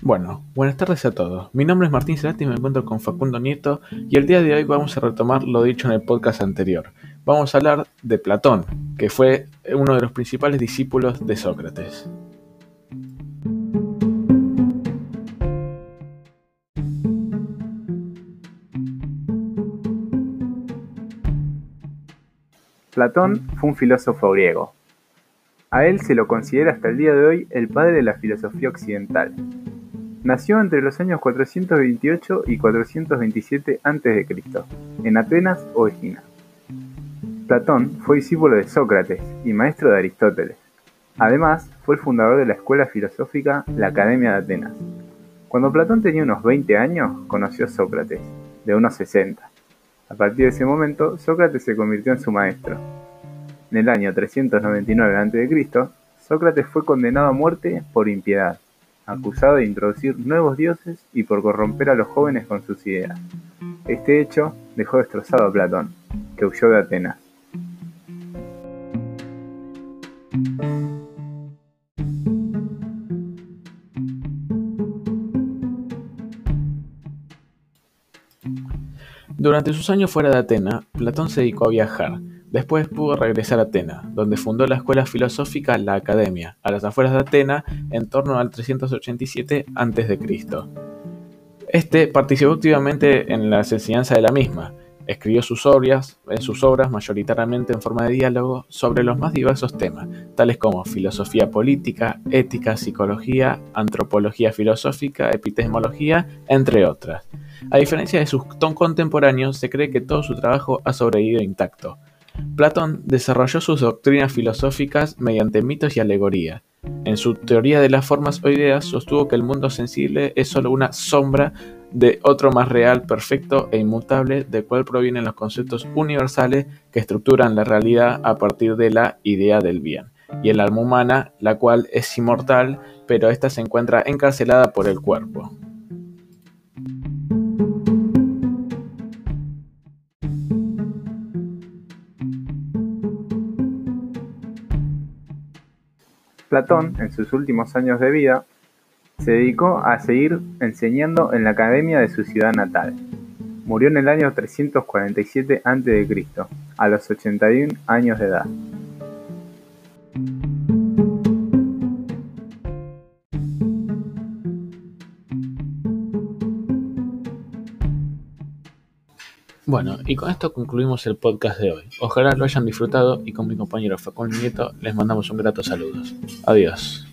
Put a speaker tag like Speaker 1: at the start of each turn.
Speaker 1: Bueno, buenas tardes a todos. Mi nombre es Martín Cerati y me encuentro con Facundo Nieto y el día de hoy vamos a retomar lo dicho en el podcast anterior. Vamos a hablar de Platón, que fue uno de los principales discípulos de Sócrates.
Speaker 2: Platón fue un filósofo griego. A él se lo considera hasta el día de hoy el padre de la filosofía occidental. Nació entre los años 428 y 427 a.C., en Atenas o Egina. Platón fue discípulo de Sócrates y maestro de Aristóteles. Además, fue el fundador de la escuela filosófica La Academia de Atenas. Cuando Platón tenía unos 20 años, conoció a Sócrates, de unos 60. A partir de ese momento, Sócrates se convirtió en su maestro. En el año 399 a.C., Sócrates fue condenado a muerte por impiedad, acusado de introducir nuevos dioses y por corromper a los jóvenes con sus ideas. Este hecho dejó destrozado a Platón, que huyó de Atenas.
Speaker 1: Durante sus años fuera de Atenas, Platón se dedicó a viajar. Después pudo regresar a Atenas, donde fundó la escuela filosófica La Academia, a las afueras de Atenas, en torno al 387 a.C. Este participó activamente en las enseñanzas de la misma. Escribió sus obras, en sus obras mayoritariamente en forma de diálogo sobre los más diversos temas, tales como filosofía política, ética, psicología, antropología filosófica, epistemología, entre otras. A diferencia de sus contemporáneos, se cree que todo su trabajo ha sobrevivido intacto. Platón desarrolló sus doctrinas filosóficas mediante mitos y alegorías. En su teoría de las formas o ideas sostuvo que el mundo sensible es solo una sombra de otro más real, perfecto e inmutable, del cual provienen los conceptos universales que estructuran la realidad a partir de la idea del bien, y el alma humana, la cual es inmortal, pero ésta se encuentra encarcelada por el cuerpo.
Speaker 2: Platón, en sus últimos años de vida, se dedicó a seguir enseñando en la academia de su ciudad natal. Murió en el año 347 a.C., a los 81 años de edad.
Speaker 1: Bueno, y con esto concluimos el podcast de hoy. Ojalá lo hayan disfrutado y con mi compañero Facundo Nieto les mandamos un grato saludos. Adiós.